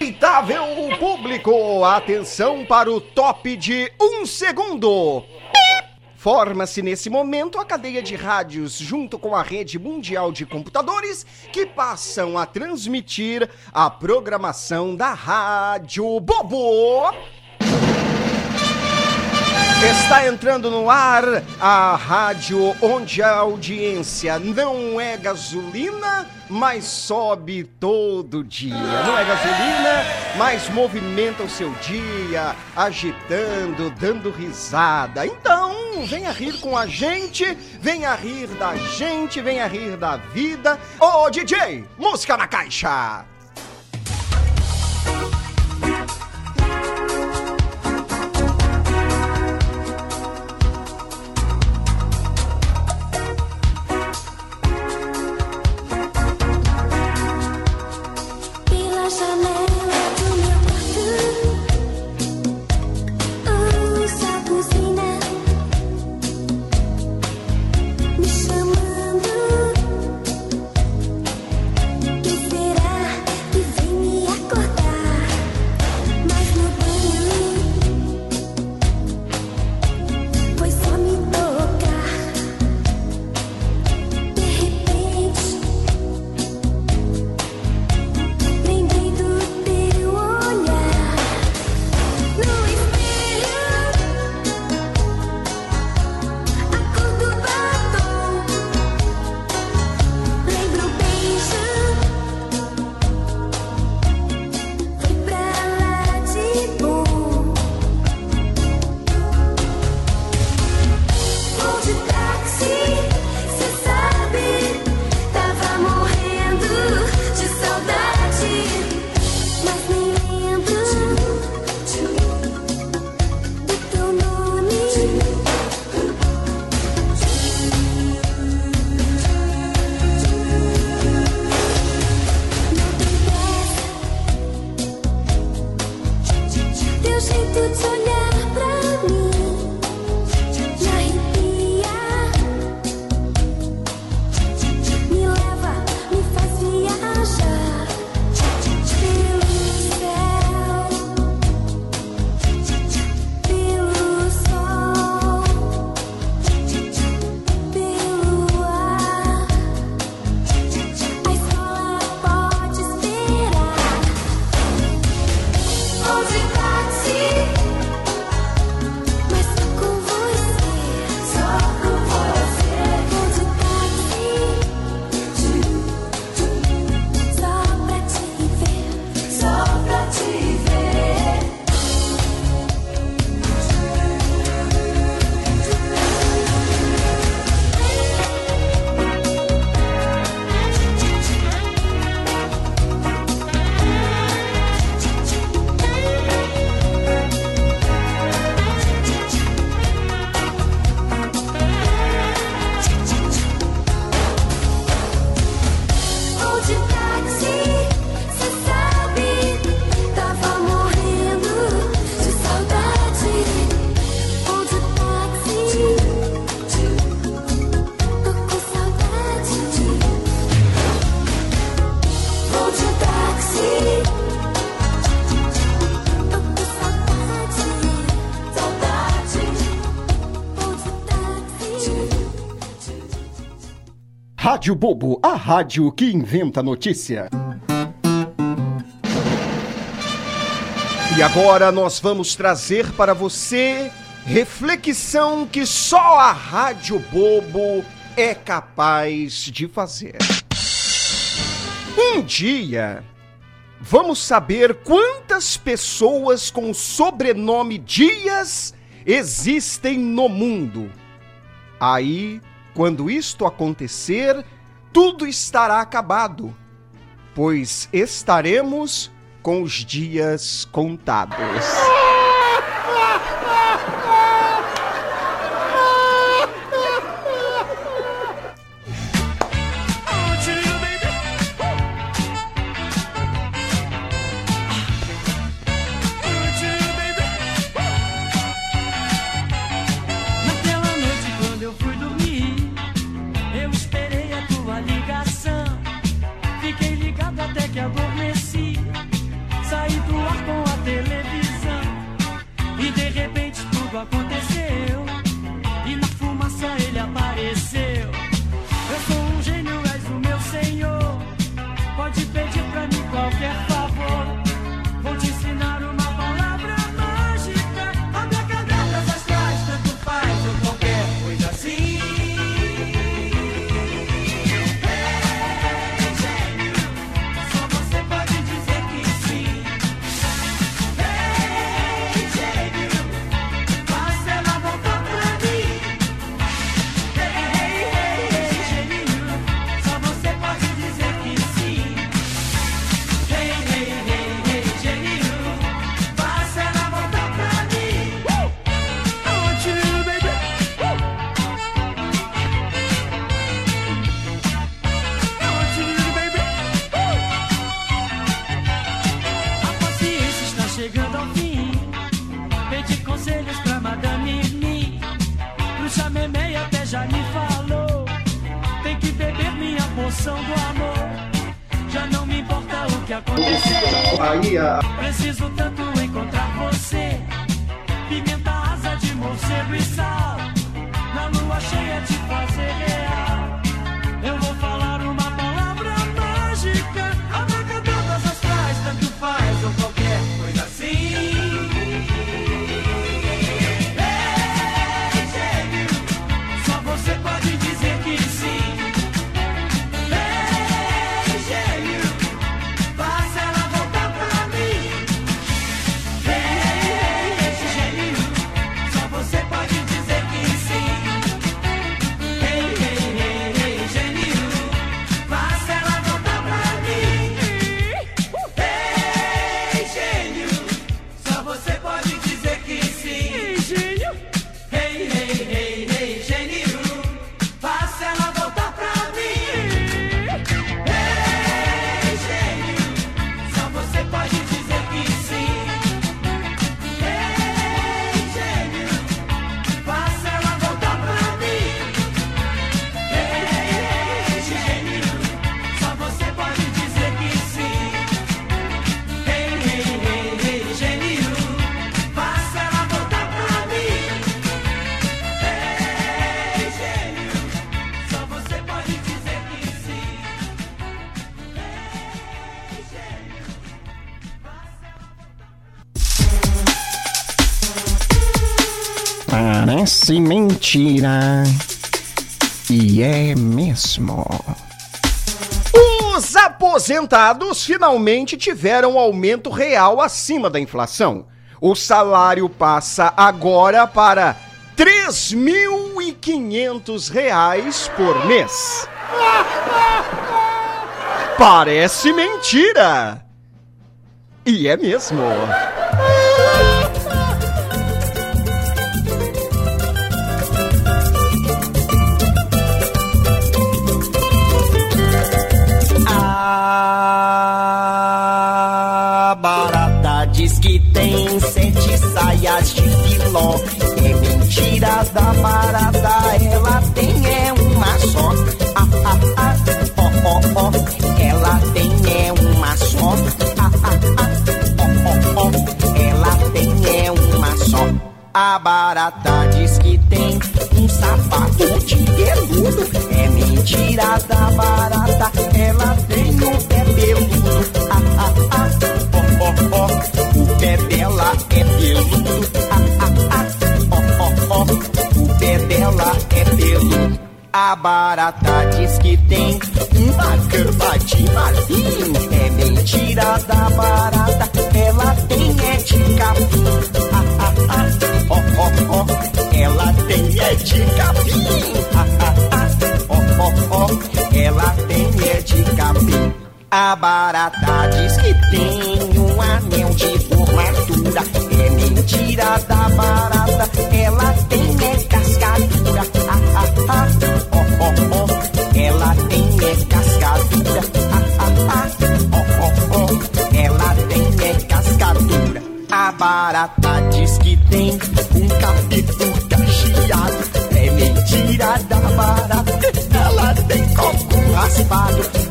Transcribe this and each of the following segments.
Respeitável público, atenção para o top de um segundo. Forma-se nesse momento a cadeia de rádios junto com a rede mundial de computadores que passam a transmitir a programação da Rádio Bobo. Está entrando no ar a rádio onde a audiência não é gasolina, mas sobe todo dia. Não é gasolina, mas movimenta o seu dia, agitando, dando risada. Então, venha rir com a gente, venha rir da gente, venha rir da vida. Ô DJ, música na caixa! Rádio Bobo, a rádio que inventa notícia. E agora nós vamos trazer para você reflexão que só a Rádio Bobo é capaz de fazer. Um dia, vamos saber quantas pessoas com o sobrenome Dias existem no mundo. Aí, quando isto acontecer, tudo estará acabado, pois estaremos com os dias contados. Expressão do amor. Já não me importa o que acontecer. Aí, a... Preciso tanto encontrar você. Pimenta, asa de morcego e sal. Na lua cheia te fazer real. Eu vou Parece mentira. E é mesmo. Os aposentados finalmente tiveram aumento real acima da inflação. O salário passa agora para 3.500 reais por mês. Parece mentira. E é mesmo. A barata diz que tem um sapato de veludo. É mentira da barata, ela tem o pé peludo. Ah, ah, ah, ó, ó, o pé dela é peludo. Ah, ah, ah, ó, ó, o pé dela é peludo. A barata diz que tem uma cama de marfim. É mentira da barata, ela tem é de capim. Ah, A barata diz que tem um anel de formatura. É mentira da barata, ela tem é cascadura. Ah, ah, ah, ó, ó, ó, ela tem é cascadura. Ah, ah, ah, ó, ó, ó, ela tem é cascadura. A barata diz que tem um capítulo cacheado. É mentira da barata, ela tem coco raspado.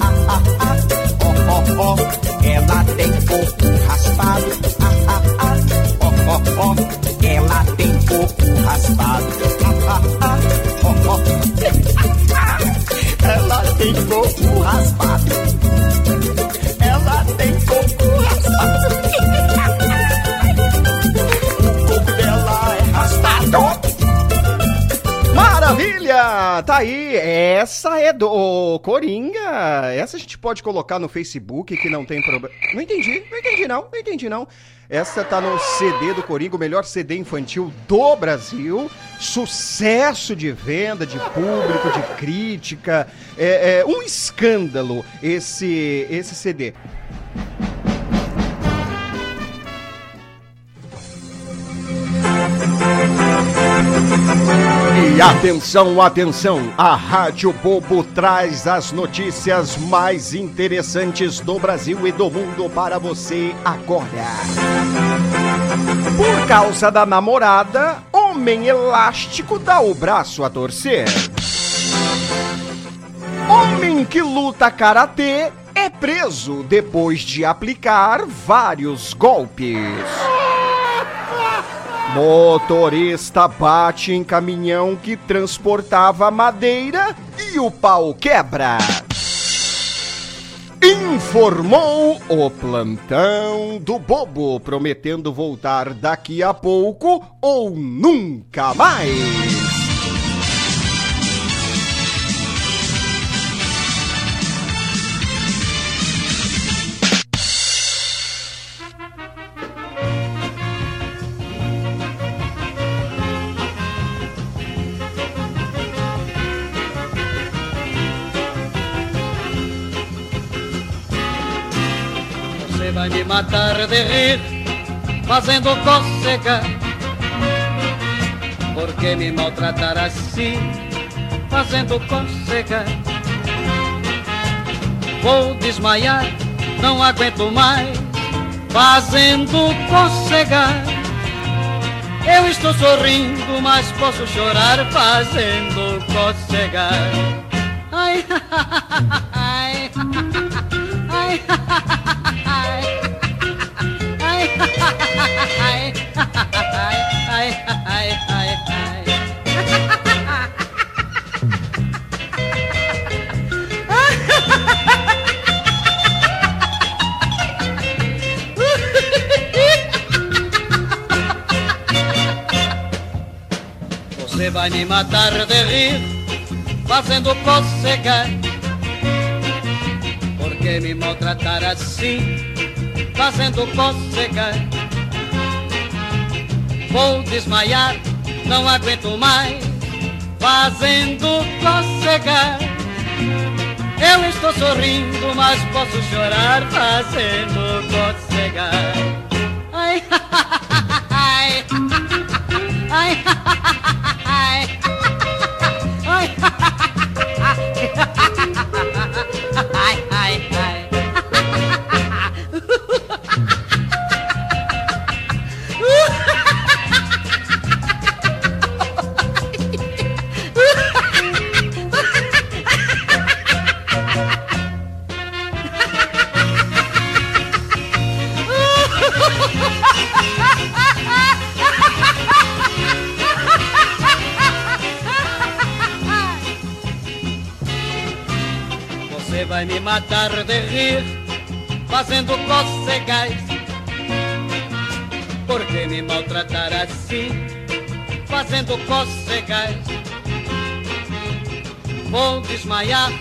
Tem Tá aí, essa é do Coringa. Essa a gente pode colocar no Facebook que não tem problema. Não entendi, não entendi não, não entendi não. Essa tá no CD do Coringa, o melhor CD infantil do Brasil. Sucesso de venda, de público, de crítica. É, é um escândalo esse, esse CD. E atenção, atenção! A Rádio Bobo traz as notícias mais interessantes do Brasil e do mundo para você agora. Por causa da namorada, homem elástico dá o braço a torcer. Homem que luta karatê é preso depois de aplicar vários golpes. Motorista bate em caminhão que transportava madeira e o pau quebra. Informou o plantão do bobo, prometendo voltar daqui a pouco ou nunca mais. De rir, fazendo cócega. Por que me maltratar assim, fazendo cócega? Vou desmaiar, não aguento mais, fazendo cócega. Eu estou sorrindo, mas posso chorar fazendo cócega. Ai, fazendo cócega. Por que me maltratar assim, fazendo cócega? Vou desmaiar, não aguento mais, fazendo cócega. Eu estou sorrindo, mas posso chorar fazendo cócega. Ai, ai, fazendo cócegas? Vou desmaiar,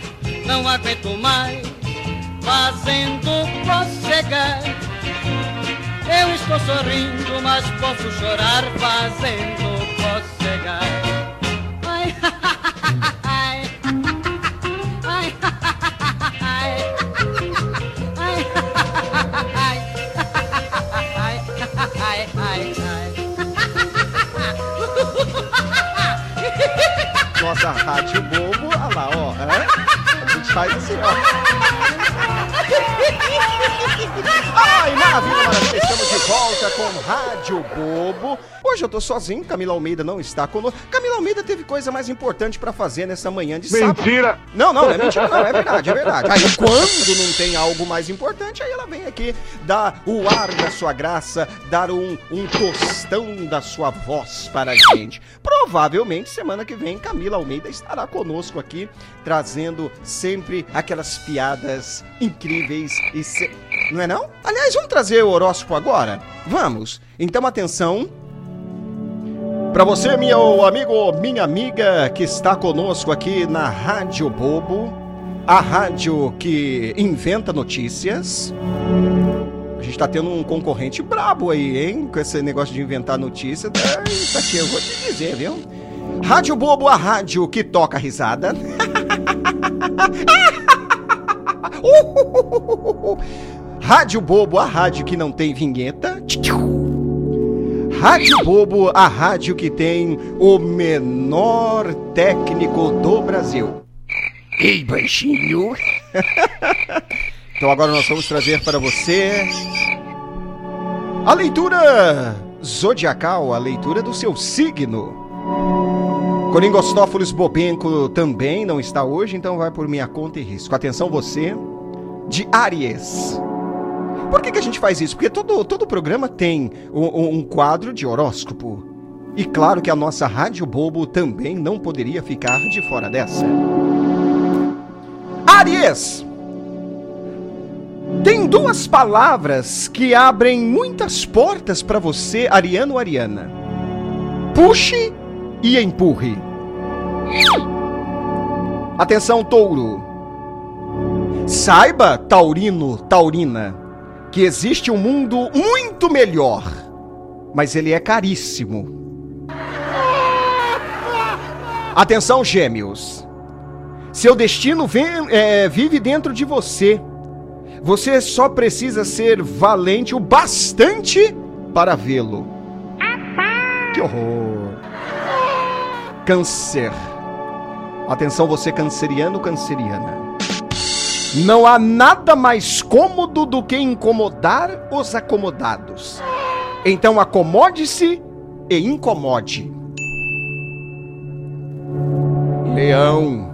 não aguento mais, fazendo cócegas. Eu estou sorrindo, mas posso chorar fazendo cócegas. Nossa rádio bobo, olha lá, ó. hã? A gente faz assim, ó. Ai, maravilha, maravilha. Estamos de volta com Rádio Bobo. Hoje eu tô sozinho, Camila Almeida não está conosco. Camila Almeida teve coisa mais importante pra fazer nessa manhã de sábado. Mentira! Não, não, não é mentira, não, é verdade, é verdade. Aí quando não tem algo mais importante, aí ela vem aqui dar o ar da sua graça, dar um, um tostão da sua voz para a gente. Provavelmente semana que vem Camila Almeida estará conosco aqui, trazendo sempre aquelas piadas incríveis e se... não é não? Aliás, vamos trazer o horóscopo agora? Vamos. Então atenção, para você, meu amigo, minha amiga, que está conosco aqui na Rádio Bobo, a rádio que inventa notícias. A gente tá tendo um concorrente brabo aí, hein? Com esse negócio de inventar notícia. Tá, tá aqui, eu vou te dizer, viu? Rádio Bobo, a rádio que toca risada. Rádio Bobo, a rádio que não tem vinheta. Rádio Bobo, a rádio que tem o menor técnico do Brasil. Ei, baixinho. então agora nós vamos trazer para você a leitura zodiacal, a leitura do seu signo. Coringostófolis Bobenco também não está hoje, então vai por minha conta e risco. Atenção você, de Aries. Por que, que a gente faz isso? Porque todo, todo programa tem um, um quadro de horóscopo. E claro que a nossa Rádio Bobo também não poderia ficar de fora dessa. Aries! Tem duas palavras que abrem muitas portas para você, Ariano Ariana. Puxe e empurre. Atenção, touro. Saiba, taurino, taurina, que existe um mundo muito melhor, mas ele é caríssimo. Atenção, gêmeos. Seu destino vem- é, vive dentro de você. Você só precisa ser valente o bastante para vê-lo. Que horror. Câncer. Atenção, você canceriano, canceriana. Não há nada mais cômodo do que incomodar os acomodados. Então acomode-se e incomode. Leão.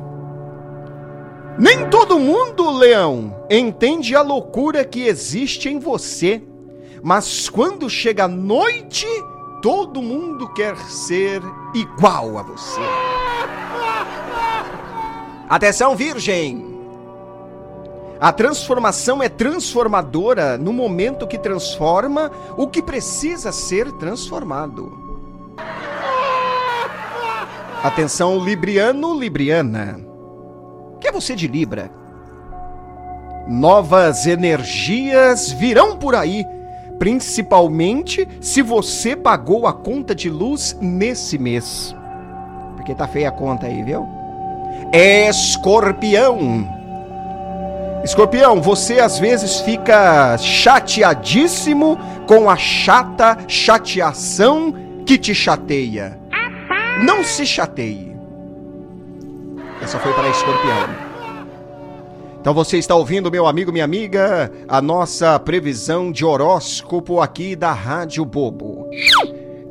Nem todo mundo, Leão, entende a loucura que existe em você. Mas quando chega a noite, todo mundo quer ser igual a você. Atenção, Virgem! A transformação é transformadora no momento que transforma o que precisa ser transformado. Atenção, Libriano, Libriana. Que é você de Libra? Novas energias virão por aí, principalmente se você pagou a conta de luz nesse mês. Porque tá feia a conta aí, viu? Escorpião. Escorpião, você às vezes fica chateadíssimo com a chata chateação que te chateia. Não se chateie. Essa foi para escorpião. Então você está ouvindo, meu amigo, minha amiga, a nossa previsão de horóscopo aqui da Rádio Bobo.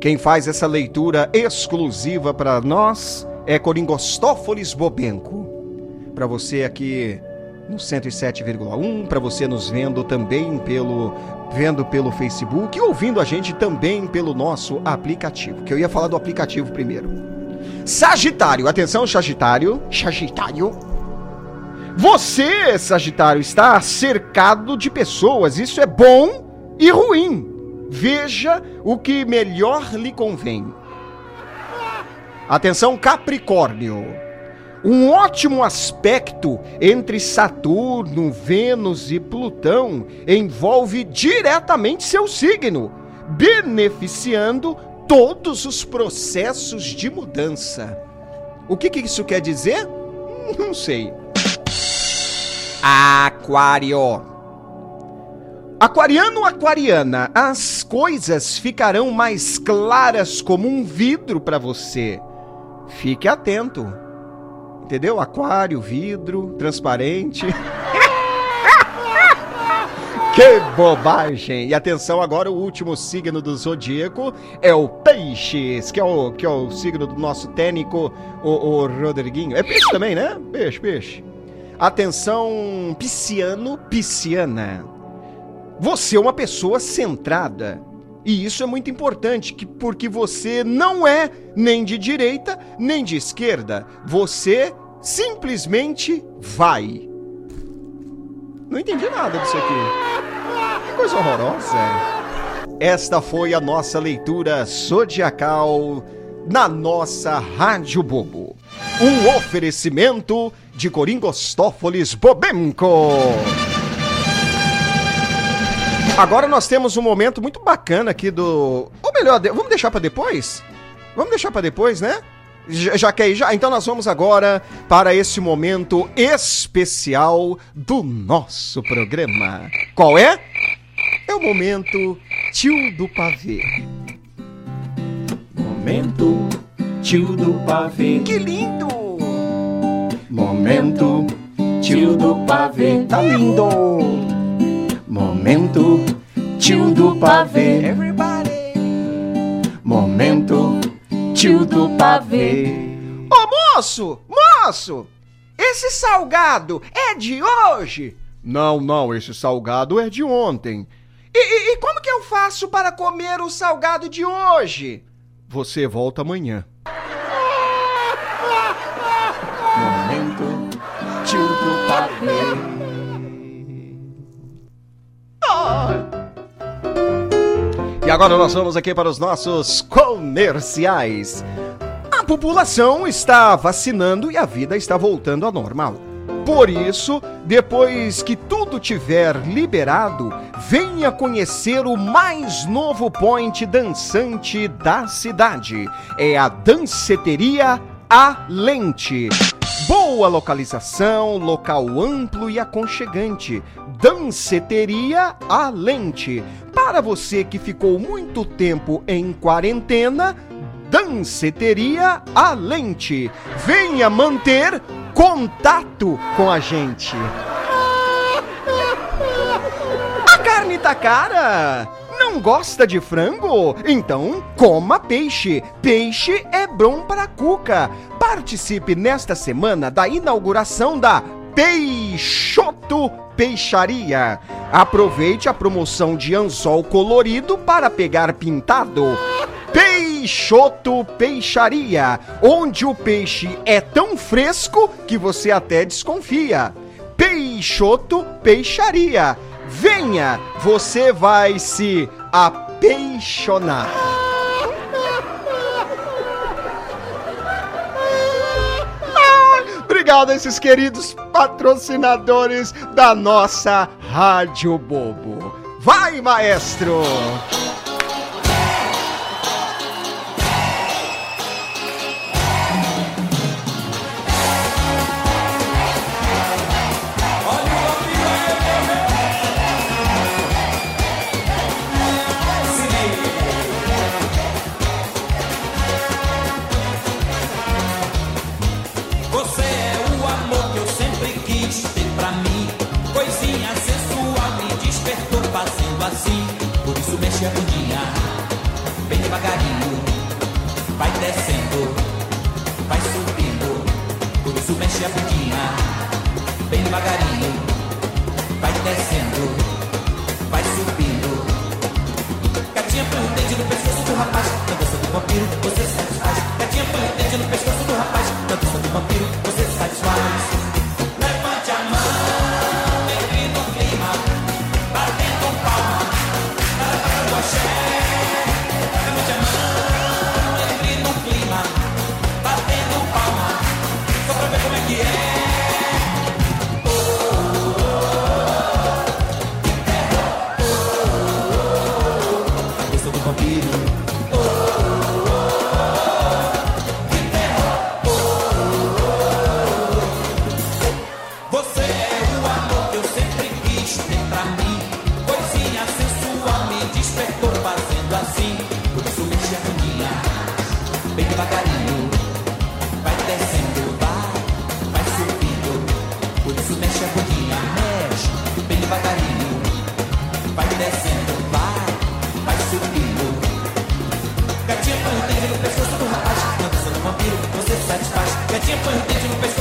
Quem faz essa leitura exclusiva para nós é Coringostófolis Bobenco. Para você aqui no 107,1, para você nos vendo também pelo vendo pelo Facebook e ouvindo a gente também pelo nosso aplicativo, que eu ia falar do aplicativo primeiro. Sagitário, atenção Sagitário, Sagitário. Você, Sagitário, está cercado de pessoas. Isso é bom e ruim. Veja o que melhor lhe convém. Atenção Capricórnio. Um ótimo aspecto entre Saturno, Vênus e Plutão envolve diretamente seu signo, beneficiando todos os processos de mudança. O que, que isso quer dizer? Não sei. Aquário. Aquariano, aquariana, as coisas ficarão mais claras como um vidro para você. Fique atento. Entendeu? Aquário, vidro, transparente. que bobagem! E atenção, agora o último signo do zodíaco é o Peixes, que é o, que é o signo do nosso técnico, o, o Rodriguinho. É peixe também, né? Peixe, peixe. Atenção, pisciano, pisciana. Você é uma pessoa centrada. E isso é muito importante, que- porque você não é nem de direita, nem de esquerda. Você simplesmente vai. Não entendi nada disso aqui. Que coisa horrorosa. Esta foi a nossa leitura zodiacal na nossa Rádio Bobo. Um oferecimento de Coringostófolis Bobenco. Agora nós temos um momento muito bacana aqui do. Ou melhor, vamos deixar pra depois? Vamos deixar pra depois, né? Já, quer ir já? Então nós vamos agora para esse momento especial do nosso programa. Qual é? É o momento tio do pavê. Momento tio do pavê. Que lindo! Momento tio do pavê. Tá lindo! Momento tio do pavê. Everybody! Momento tio do pavê. Moço, moço, esse salgado é de hoje? Não, não, esse salgado é de ontem. E, e- e como que eu faço para comer o salgado de hoje? Você volta amanhã. E agora nós vamos aqui para os nossos comerciais. A população está vacinando e a vida está voltando ao normal. Por isso, depois que tudo tiver liberado, venha conhecer o mais novo point dançante da cidade. É a Danceteria A Lente. Boa localização, local amplo e aconchegante. Danceteria A Lente. Para você que ficou muito tempo em quarentena, Danceteria A Lente. Venha manter contato com a gente. A carne tá cara! Não gosta de frango? Então coma peixe. Peixe é bom para cuca. Participe nesta semana da inauguração da Peixoto Peixaria. Aproveite a promoção de anzol colorido para pegar pintado. Peixoto Peixaria, onde o peixe é tão fresco que você até desconfia. Peixoto Peixaria. Venha, você vai se apaixonar. Obrigado a esses queridos patrocinadores da nossa Rádio Bobo. Vai, maestro! Pescoço do rapaz, dança do vampiro você satisfaz. Gatinha põe o dedo no pescoço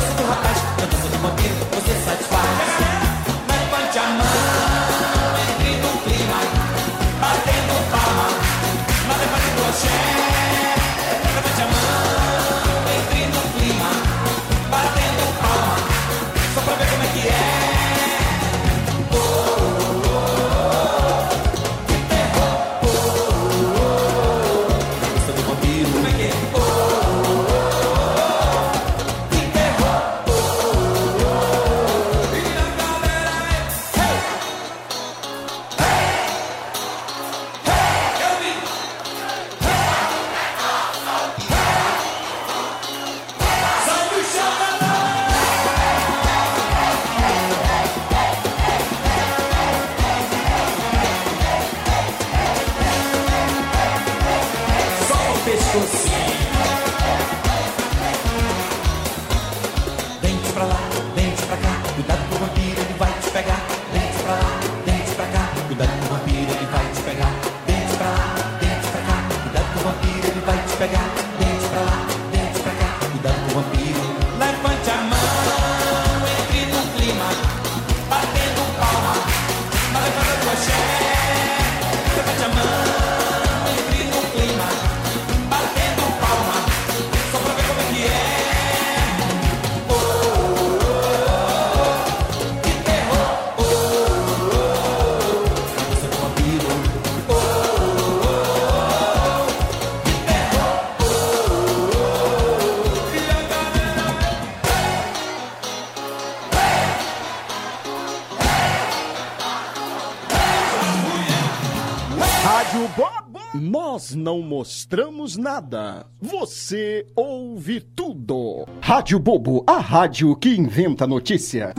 nada. Você ouve tudo. Rádio Bobo, a rádio que inventa notícia.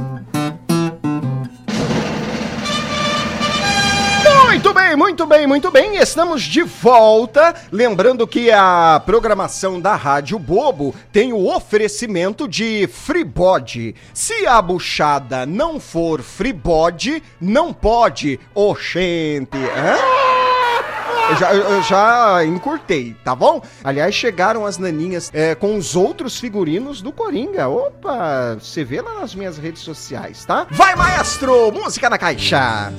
Muito bem, muito bem, muito bem. Estamos de volta. Lembrando que a programação da Rádio Bobo tem o oferecimento de Freebody. Se a buchada não for Freebody, não pode. Oxente. Hã? Eu já, eu- já encurtei, tá bom? Aliás, chegaram as naninhas é, com os outros figurinos do Coringa. Opa, você vê lá nas minhas redes sociais, tá? Vai, maestro! Música na caixa!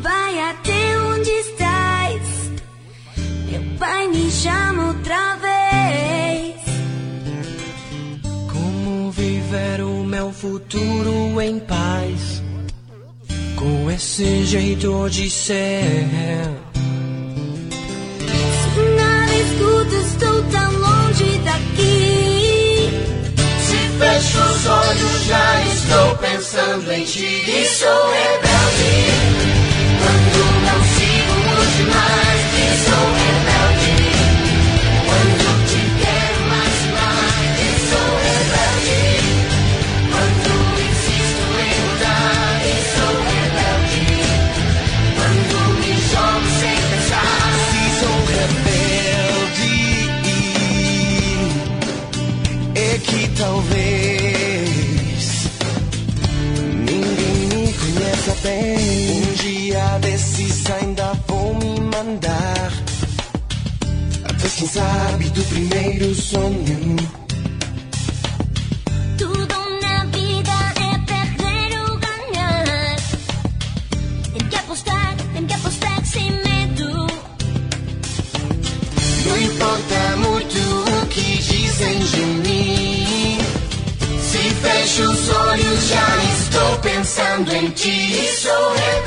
Vai até onde estás. Meu pai me chama outra vez. Meu futuro em paz? Com esse jeito de ser. Nada escuto, estou tão longe daqui. Se fecho os olhos, já estou pensando em ti. E sou pensando em ti. Sou rebelde.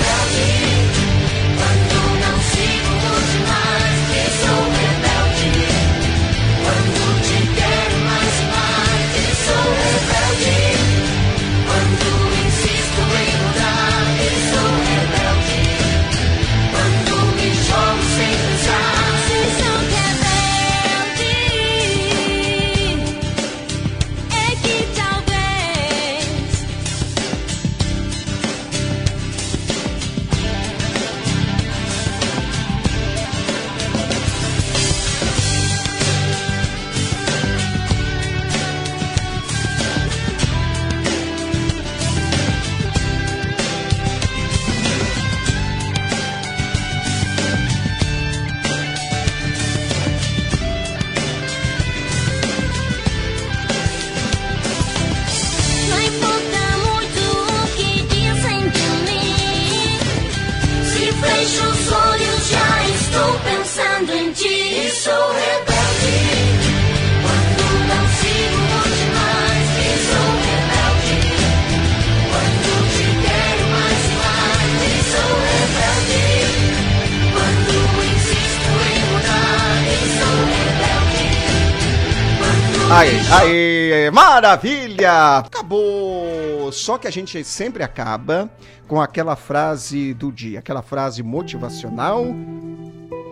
Aí, aí, maravilha! Acabou! Só que a gente sempre acaba com aquela frase do dia, aquela frase motivacional.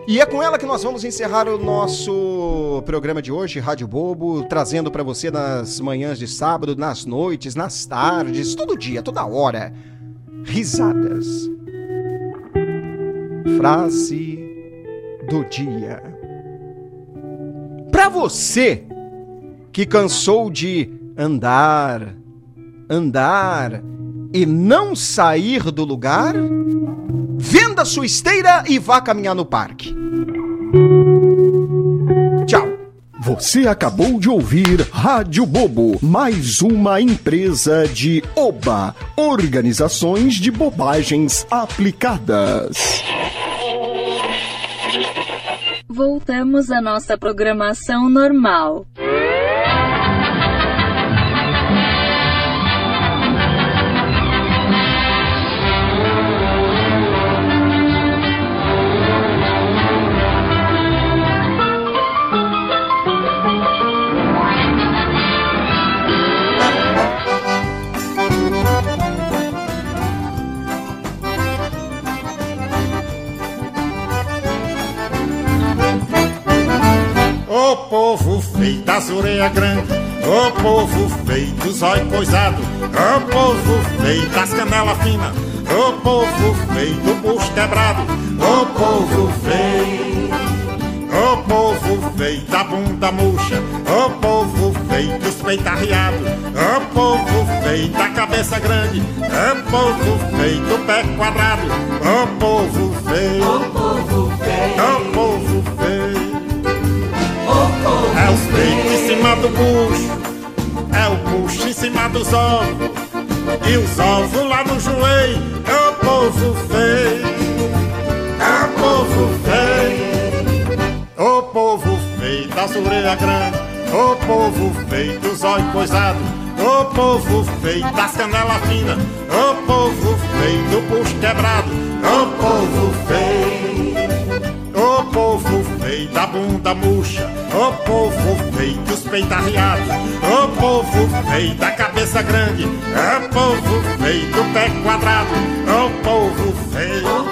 E é com ela que nós vamos encerrar o nosso programa de hoje, Rádio Bobo, trazendo para você nas manhãs de sábado, nas noites, nas tardes, todo dia, toda hora. Risadas. Frase do dia. Para você que cansou de andar, andar e não sair do lugar, venda sua esteira e vá caminhar no parque. Tchau. Você acabou de ouvir Rádio Bobo, mais uma empresa de Oba, Organizações de Bobagens Aplicadas. Voltamos à nossa programação normal. Povo feio das orelhas grandes, ô povo feio dos olhos coisados, ô povo feio das canelas finas, ô povo feio do bucho quebrado, ô povo feio, ô povo feio da bunda murcha, ô povo feio dos peitos arriados, ô povo feio da cabeça grande, ô povo feio do pé quadrado, ô cima dos ovos, e os ovos lá no joelho. É o povo feio, é o povo feio, o povo feio das orelhas grandes, o povo feio dos olhos coisados, o povo feio das canelas finas, o povo feio do bucho quebrado, o povo feio. Ô povo feio da bunda murcha, ô povo peitos peitarriados, o povo feito da cabeça grande, o povo feito pé quadrado, o povo feio.